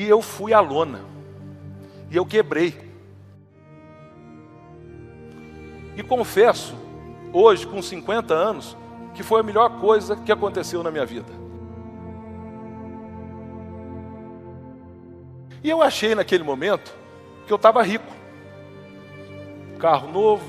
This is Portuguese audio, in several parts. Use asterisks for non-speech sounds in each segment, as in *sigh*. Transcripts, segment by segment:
E eu fui à lona. E eu quebrei. E confesso, hoje, com 50 anos, que foi a melhor coisa que aconteceu na minha vida. E eu achei naquele momento que eu estava rico. Carro novo,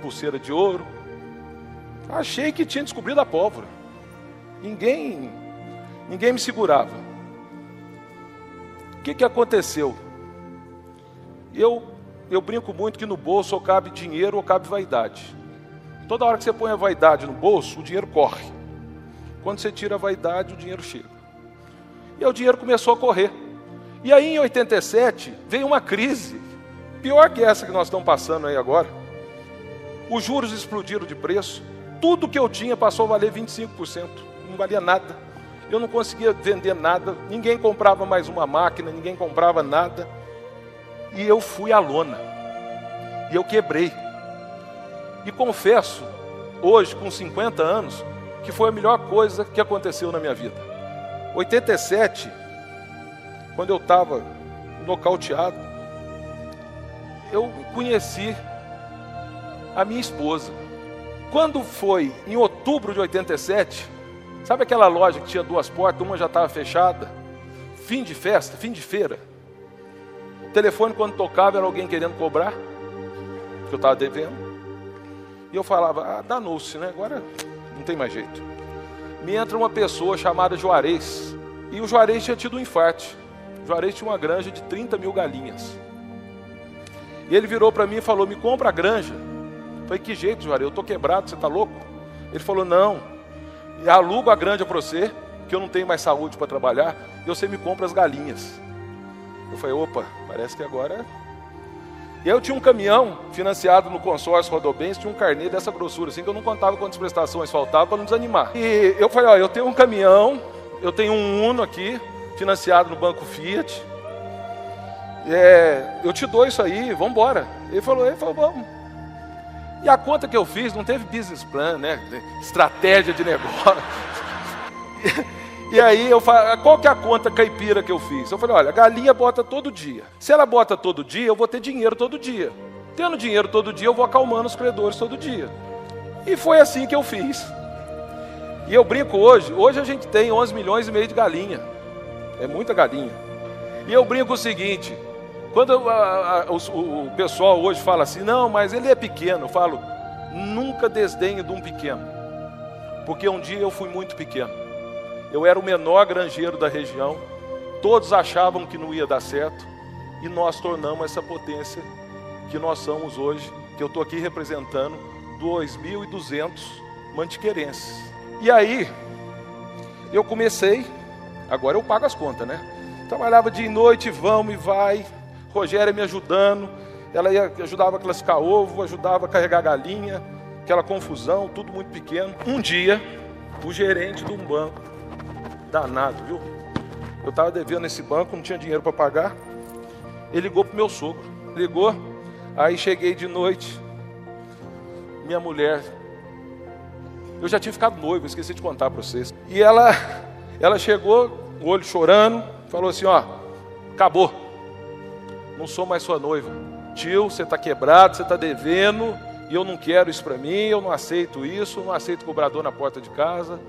pulseira de ouro. Achei que tinha descobrido a pólvora. Ninguém, ninguém me segurava. Que, que aconteceu? Eu, eu brinco muito que no bolso ou cabe dinheiro ou cabe vaidade. Toda hora que você põe a vaidade no bolso, o dinheiro corre. Quando você tira a vaidade, o dinheiro chega. E aí o dinheiro começou a correr. E aí em 87 veio uma crise, pior que essa que nós estamos passando aí agora. Os juros explodiram de preço, tudo que eu tinha passou a valer 25%, não valia nada. Eu não conseguia vender nada, ninguém comprava mais uma máquina, ninguém comprava nada. E eu fui à lona. E eu quebrei. E confesso, hoje, com 50 anos, que foi a melhor coisa que aconteceu na minha vida. 87, quando eu estava nocauteado, eu conheci a minha esposa. Quando foi em outubro de 87, sabe aquela loja que tinha duas portas, uma já estava fechada? Fim de festa, fim de feira. O telefone, quando tocava, era alguém querendo cobrar, que eu estava devendo. E eu falava, ah, danou-se, né? Agora não tem mais jeito. Me entra uma pessoa chamada Juarez. E o Juarez tinha tido um infarto. Juarez tinha uma granja de 30 mil galinhas. E ele virou para mim e falou: Me compra a granja. Eu falei: Que jeito, Juarez? Eu estou quebrado, você está louco? Ele falou: Não, alugo a granja para você, que eu não tenho mais saúde para trabalhar, e você me compra as galinhas. Eu falei: Opa, parece que agora. E aí eu tinha um caminhão financiado no consórcio Rodobens, tinha um carnê dessa grossura, assim, que eu não contava quantas prestações faltavam para não desanimar. E eu falei: Ó, eu tenho um caminhão, eu tenho um Uno aqui, financiado no Banco Fiat. É, eu te dou isso aí, vamos embora. Ele falou, ele falou, vamos. E a conta que eu fiz não teve business plan, né? Estratégia de negócio. *laughs* E, aí eu falo, qual que é a conta caipira que eu fiz? Eu falei, olha, a galinha bota todo dia. Se ela bota todo dia, eu vou ter dinheiro todo dia. Tendo dinheiro todo dia, eu vou acalmando os credores todo dia. E foi assim que eu fiz. E eu brinco hoje, hoje a gente tem 11 milhões e meio de galinha. É muita galinha. E eu brinco o seguinte: quando a, a, o, o pessoal hoje fala assim, não, mas ele é pequeno, eu falo, nunca desdenhe de um pequeno. Porque um dia eu fui muito pequeno. Eu era o menor granjeiro da região. Todos achavam que não ia dar certo. E nós tornamos essa potência que nós somos hoje, que eu estou aqui representando 2.200 mantiqueirenses. E aí, eu comecei Agora eu pago as contas, né? Trabalhava dia e noite, vamos e vai. Rogéria me ajudando. Ela ia, ajudava a classificar ovo, ajudava a carregar galinha, aquela confusão, tudo muito pequeno. Um dia, o gerente de um banco, danado, viu? Eu estava devendo esse banco, não tinha dinheiro para pagar. Ele ligou para meu sogro. Ligou, aí cheguei de noite. Minha mulher, eu já tinha ficado noivo, esqueci de contar para vocês. E ela ela chegou, o olho chorando, falou assim: Ó, acabou, não sou mais sua noiva. Tio, você está quebrado, você está devendo, e eu não quero isso para mim, eu não aceito isso, não aceito cobrador na porta de casa.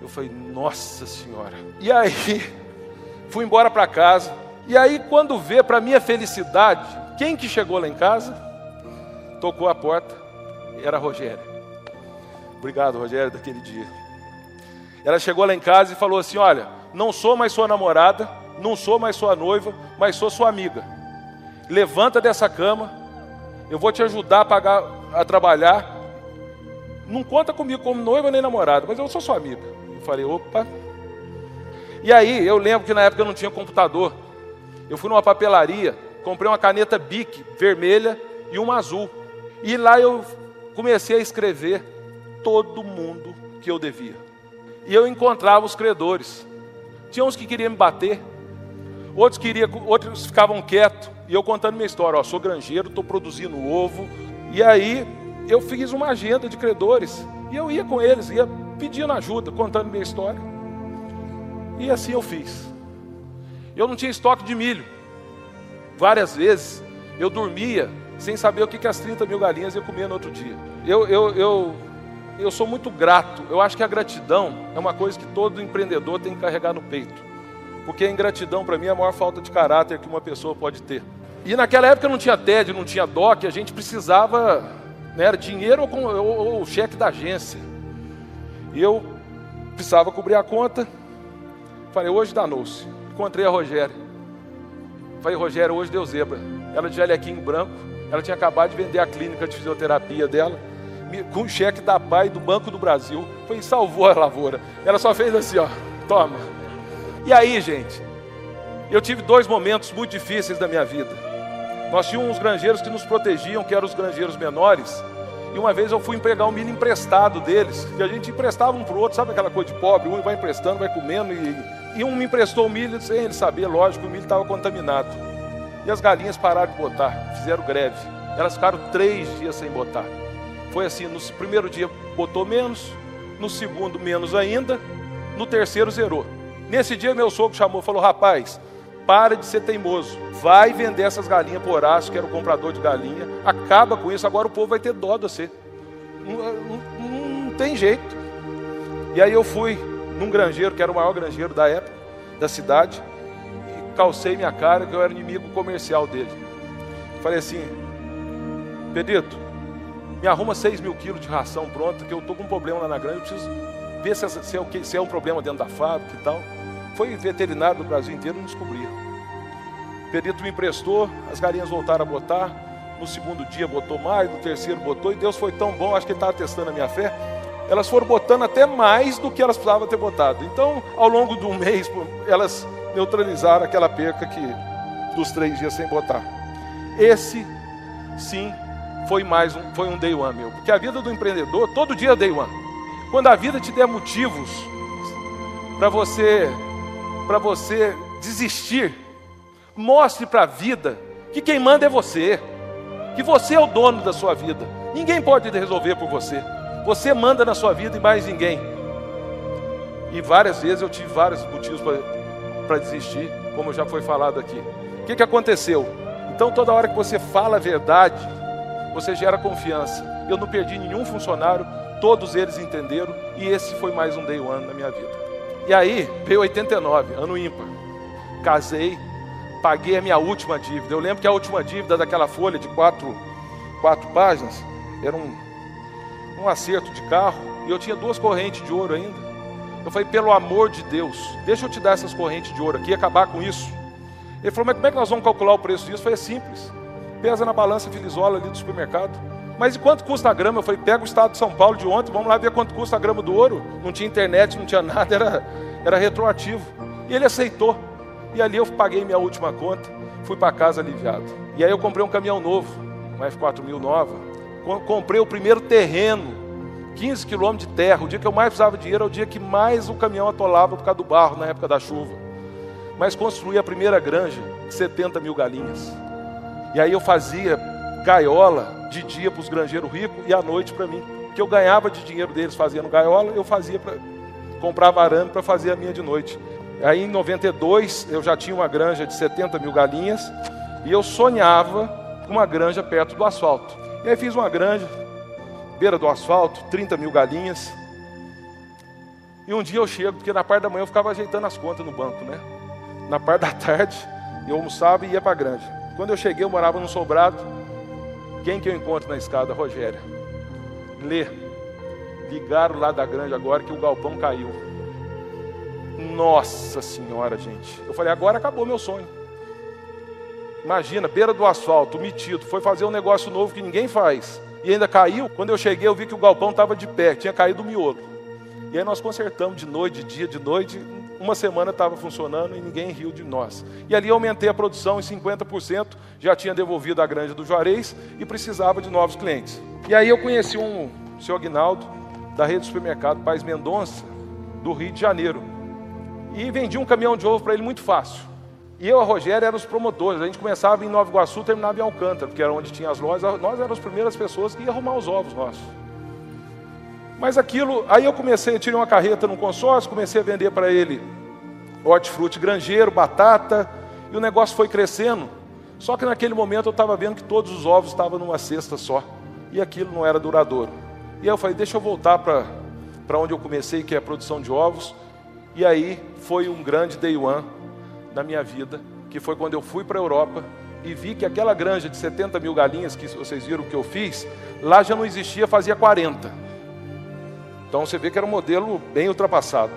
Eu falei: Nossa Senhora. E aí, *laughs* fui embora para casa. E aí, quando vê, para minha felicidade, quem que chegou lá em casa? Tocou a porta, era a Rogéria. Obrigado, Rogério, daquele dia. Ela chegou lá em casa e falou assim: Olha, não sou mais sua namorada, não sou mais sua noiva, mas sou sua amiga. Levanta dessa cama, eu vou te ajudar a pagar a trabalhar. Não conta comigo como noiva nem namorada, mas eu sou sua amiga. Eu falei, opa. E aí, eu lembro que na época eu não tinha computador. Eu fui numa papelaria, comprei uma caneta Bic vermelha e uma azul. E lá eu comecei a escrever todo mundo que eu devia e eu encontrava os credores. Tinha uns que queriam me bater, outros, queria, outros ficavam quietos, e eu contando minha história, ó, sou granjeiro, estou produzindo ovo, e aí eu fiz uma agenda de credores, e eu ia com eles, ia pedindo ajuda, contando minha história. E assim eu fiz. Eu não tinha estoque de milho. Várias vezes eu dormia sem saber o que, que as 30 mil galinhas ia comer no outro dia. Eu, eu, eu, eu sou muito grato. Eu acho que a gratidão é uma coisa que todo empreendedor tem que carregar no peito. Porque a ingratidão, para mim, é a maior falta de caráter que uma pessoa pode ter. E naquela época não tinha TED, não tinha DOC, a gente precisava, né, era dinheiro ou, ou, ou cheque da agência. E eu precisava cobrir a conta. Falei, hoje danou-se. Encontrei a Rogéria. Falei, Rogéria, hoje deu zebra. Ela de jalequinho branco, ela tinha acabado de vender a clínica de fisioterapia dela, com o cheque da PAI do Banco do Brasil. Foi e salvou a lavoura. Ela só fez assim, ó, toma. E aí, gente, eu tive dois momentos muito difíceis da minha vida. Nós tínhamos uns granjeiros que nos protegiam, que eram os granjeiros menores. E uma vez eu fui empregar um milho emprestado deles, e a gente emprestava um para o outro, sabe aquela coisa de pobre? Um vai emprestando, vai comendo, e, e um me emprestou o milho sem ele saber, lógico, o milho estava contaminado. E as galinhas pararam de botar, fizeram greve. Elas ficaram três dias sem botar. Foi assim: no primeiro dia botou menos, no segundo menos ainda, no terceiro zerou. Nesse dia meu sogro chamou e falou: rapaz, para de ser teimoso, vai vender essas galinhas por Horácio, que era o comprador de galinha, acaba com isso, agora o povo vai ter dó de você. Não, não, não tem jeito. E aí eu fui num granjeiro, que era o maior granjeiro da época, da cidade, calcei minha cara que eu era inimigo comercial dele. Falei assim, Pedrito, me arruma 6 mil quilos de ração pronta, que eu estou com um problema lá na granja, eu preciso ver se, se, é, se é um problema dentro da fábrica e tal. Foi veterinário do Brasil inteiro não descobria. Pedrito me emprestou, as galinhas voltaram a botar, no segundo dia botou mais, no terceiro botou, e Deus foi tão bom, acho que ele estava testando a minha fé, elas foram botando até mais do que elas precisavam ter botado. Então, ao longo de um *laughs* mês, elas neutralizar aquela perca que dos três dias sem botar. Esse, sim, foi mais um, foi um day one meu. Porque a vida do empreendedor, todo dia é day one. Quando a vida te der motivos para você, para você desistir, mostre para a vida que quem manda é você, que você é o dono da sua vida. Ninguém pode resolver por você. Você manda na sua vida e mais ninguém. E várias vezes eu tive vários motivos para desistir, como já foi falado aqui. O que, que aconteceu? Então, toda hora que você fala a verdade, você gera confiança. Eu não perdi nenhum funcionário, todos eles entenderam, e esse foi mais um day one na minha vida. E aí, veio 89, ano ímpar. Casei, paguei a minha última dívida. Eu lembro que a última dívida daquela folha de quatro, quatro páginas era um, um acerto de carro, e eu tinha duas correntes de ouro ainda. Eu falei, pelo amor de Deus, deixa eu te dar essas correntes de ouro aqui e acabar com isso. Ele falou, mas como é que nós vamos calcular o preço disso? Eu falei, é simples. Pesa na balança Filizola ali do supermercado. Mas e quanto custa a grama? Eu falei, pega o estado de São Paulo de ontem, vamos lá ver quanto custa a grama do ouro. Não tinha internet, não tinha *laughs* nada, era, era retroativo. E ele aceitou. E ali eu paguei minha última conta, fui para casa aliviado. E aí eu comprei um caminhão novo, uma F4000 nova. Comprei o primeiro terreno 15 quilômetros de terra. O dia que eu mais precisava de dinheiro é o dia que mais o caminhão atolava por causa do barro na época da chuva. Mas construí a primeira granja de 70 mil galinhas. E aí eu fazia gaiola de dia para os granjeiros ricos e à noite para mim. Que eu ganhava de dinheiro deles fazendo gaiola, eu fazia para comprava arame para fazer a minha de noite. Aí em 92 eu já tinha uma granja de 70 mil galinhas e eu sonhava com uma granja perto do asfalto. E aí fiz uma granja, beira do asfalto, 30 mil galinhas. E um dia eu chego, porque na parte da manhã eu ficava ajeitando as contas no banco, né? Na parte da tarde eu almoçava e ia para a granja. Quando eu cheguei, eu morava num sobrado. Quem que eu encontro na escada? Rogéria. Lê. Ligaram lá da granja agora que o galpão caiu. Nossa senhora, gente. Eu falei, agora acabou meu sonho. Imagina, beira do asfalto, metido, foi fazer um negócio novo que ninguém faz e ainda caiu. Quando eu cheguei, eu vi que o galpão estava de pé, tinha caído o miolo. E aí nós consertamos de noite, de dia, de noite. Uma semana estava funcionando e ninguém riu de nós. E ali aumentei a produção em 50%, já tinha devolvido a granja do Juarez e precisava de novos clientes. E aí eu conheci um seu Agnaldo, da rede de supermercado Paz Mendonça, do Rio de Janeiro. E vendi um caminhão de ovo para ele muito fácil. E eu e a Rogéria éramos os promotores. A gente começava em Nova Iguaçu, terminava em Alcântara, porque era onde tinha as lojas. Nós éramos as primeiras pessoas que iam arrumar os ovos nossos. Mas aquilo, aí eu comecei, tirei uma carreta num consórcio, comecei a vender para ele hortifruti granjeiro, batata, e o negócio foi crescendo. Só que naquele momento eu estava vendo que todos os ovos estavam numa cesta só, e aquilo não era duradouro. E aí eu falei, deixa eu voltar para onde eu comecei, que é a produção de ovos. E aí foi um grande day one na minha vida, que foi quando eu fui para a Europa e vi que aquela granja de 70 mil galinhas que vocês viram que eu fiz, lá já não existia, fazia 40. Então você vê que era um modelo bem ultrapassado.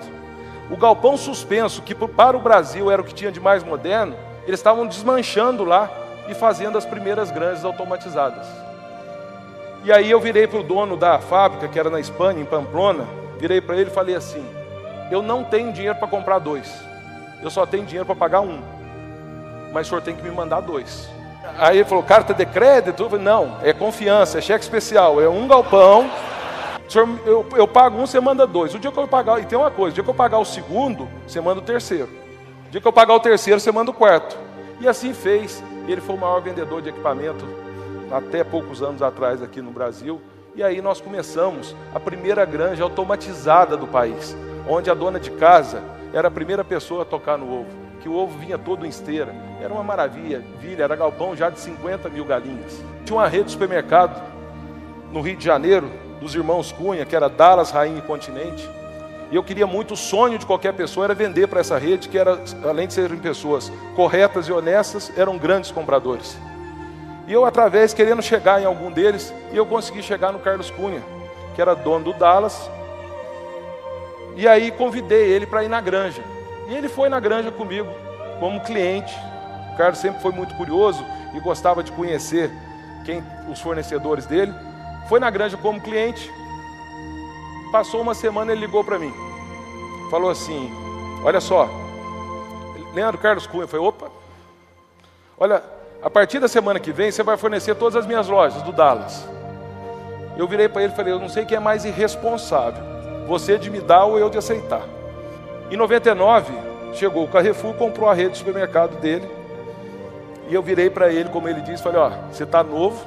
O galpão suspenso, que para o Brasil era o que tinha de mais moderno, eles estavam desmanchando lá e fazendo as primeiras granjas automatizadas. E aí eu virei para o dono da fábrica, que era na Espanha, em Pamplona, virei para ele e falei assim: Eu não tenho dinheiro para comprar dois, eu só tenho dinheiro para pagar um mas o senhor tem que me mandar dois. Aí ele falou, carta de crédito? Eu falei, não, é confiança, é cheque especial, é um galpão. Senhor, eu, eu pago um, você manda dois. O dia que eu pagar, e tem uma coisa, o dia que eu pagar o segundo, você manda o terceiro. O dia que eu pagar o terceiro, você manda o quarto. E assim fez. Ele foi o maior vendedor de equipamento até poucos anos atrás aqui no Brasil. E aí nós começamos a primeira granja automatizada do país, onde a dona de casa era a primeira pessoa a tocar no ovo que o ovo vinha todo em esteira. Era uma maravilha, vilha, era galpão já de 50 mil galinhas. Tinha uma rede de supermercado no Rio de Janeiro, dos irmãos Cunha, que era Dallas, Rainha e Continente. E eu queria muito, o sonho de qualquer pessoa era vender para essa rede, que era, além de serem pessoas corretas e honestas, eram grandes compradores. E eu, através, querendo chegar em algum deles, e eu consegui chegar no Carlos Cunha, que era dono do Dallas. E aí convidei ele para ir na granja. E ele foi na granja comigo, como cliente. O Carlos sempre foi muito curioso e gostava de conhecer quem os fornecedores dele. Foi na granja como cliente. Passou uma semana, ele ligou para mim. Falou assim: Olha só, Leandro Carlos Cunha. Falei: opa, olha, a partir da semana que vem você vai fornecer todas as minhas lojas do Dallas. Eu virei para ele e falei: Eu não sei quem é mais irresponsável, você de me dar ou eu de aceitar. Em 99, chegou o Carrefour, comprou a rede de supermercado dele. E eu virei para ele, como ele disse, falei: Ó, você está novo,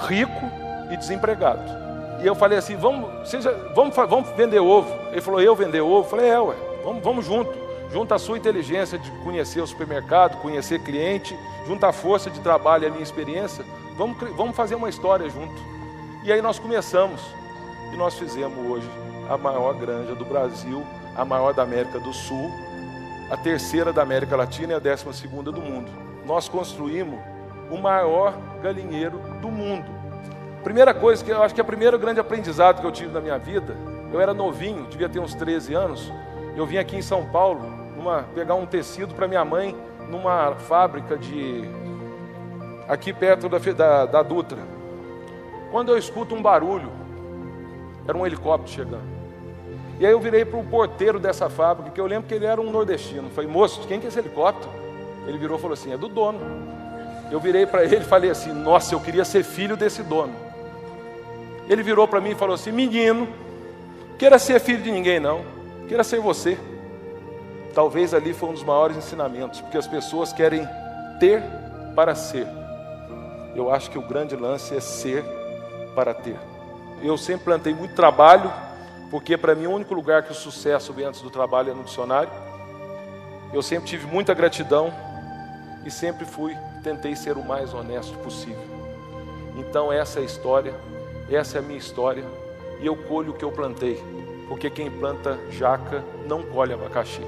rico e desempregado. E eu falei assim: vamos, seja, vamos, vamos vender ovo. Ele falou: Eu vender ovo? Eu falei: É, ué, vamos, vamos junto. Junta a sua inteligência de conhecer o supermercado, conhecer cliente, junta a força de trabalho e a minha experiência. Vamos, vamos fazer uma história junto. E aí nós começamos. E nós fizemos hoje a maior granja do Brasil a maior da América do Sul, a terceira da América Latina e a décima segunda do mundo. Nós construímos o maior galinheiro do mundo. Primeira coisa que eu acho que é o primeiro grande aprendizado que eu tive na minha vida, eu era novinho, devia ter uns 13 anos, eu vim aqui em São Paulo numa, pegar um tecido para minha mãe numa fábrica de aqui perto da, da, da Dutra. Quando eu escuto um barulho, era um helicóptero chegando. E aí eu virei para o porteiro dessa fábrica, que eu lembro que ele era um nordestino. Falei, moço, quem que é esse helicóptero? Ele virou e falou assim, é do dono. Eu virei para ele e falei assim, nossa, eu queria ser filho desse dono. Ele virou para mim e falou assim, menino, queira ser filho de ninguém não, queira ser você. Talvez ali foi um dos maiores ensinamentos, porque as pessoas querem ter para ser. Eu acho que o grande lance é ser para ter. Eu sempre plantei muito trabalho porque para mim o único lugar que o sucesso vem antes do trabalho é no dicionário. Eu sempre tive muita gratidão e sempre fui, tentei ser o mais honesto possível. Então essa é a história, essa é a minha história e eu colho o que eu plantei, porque quem planta jaca não colhe abacaxi.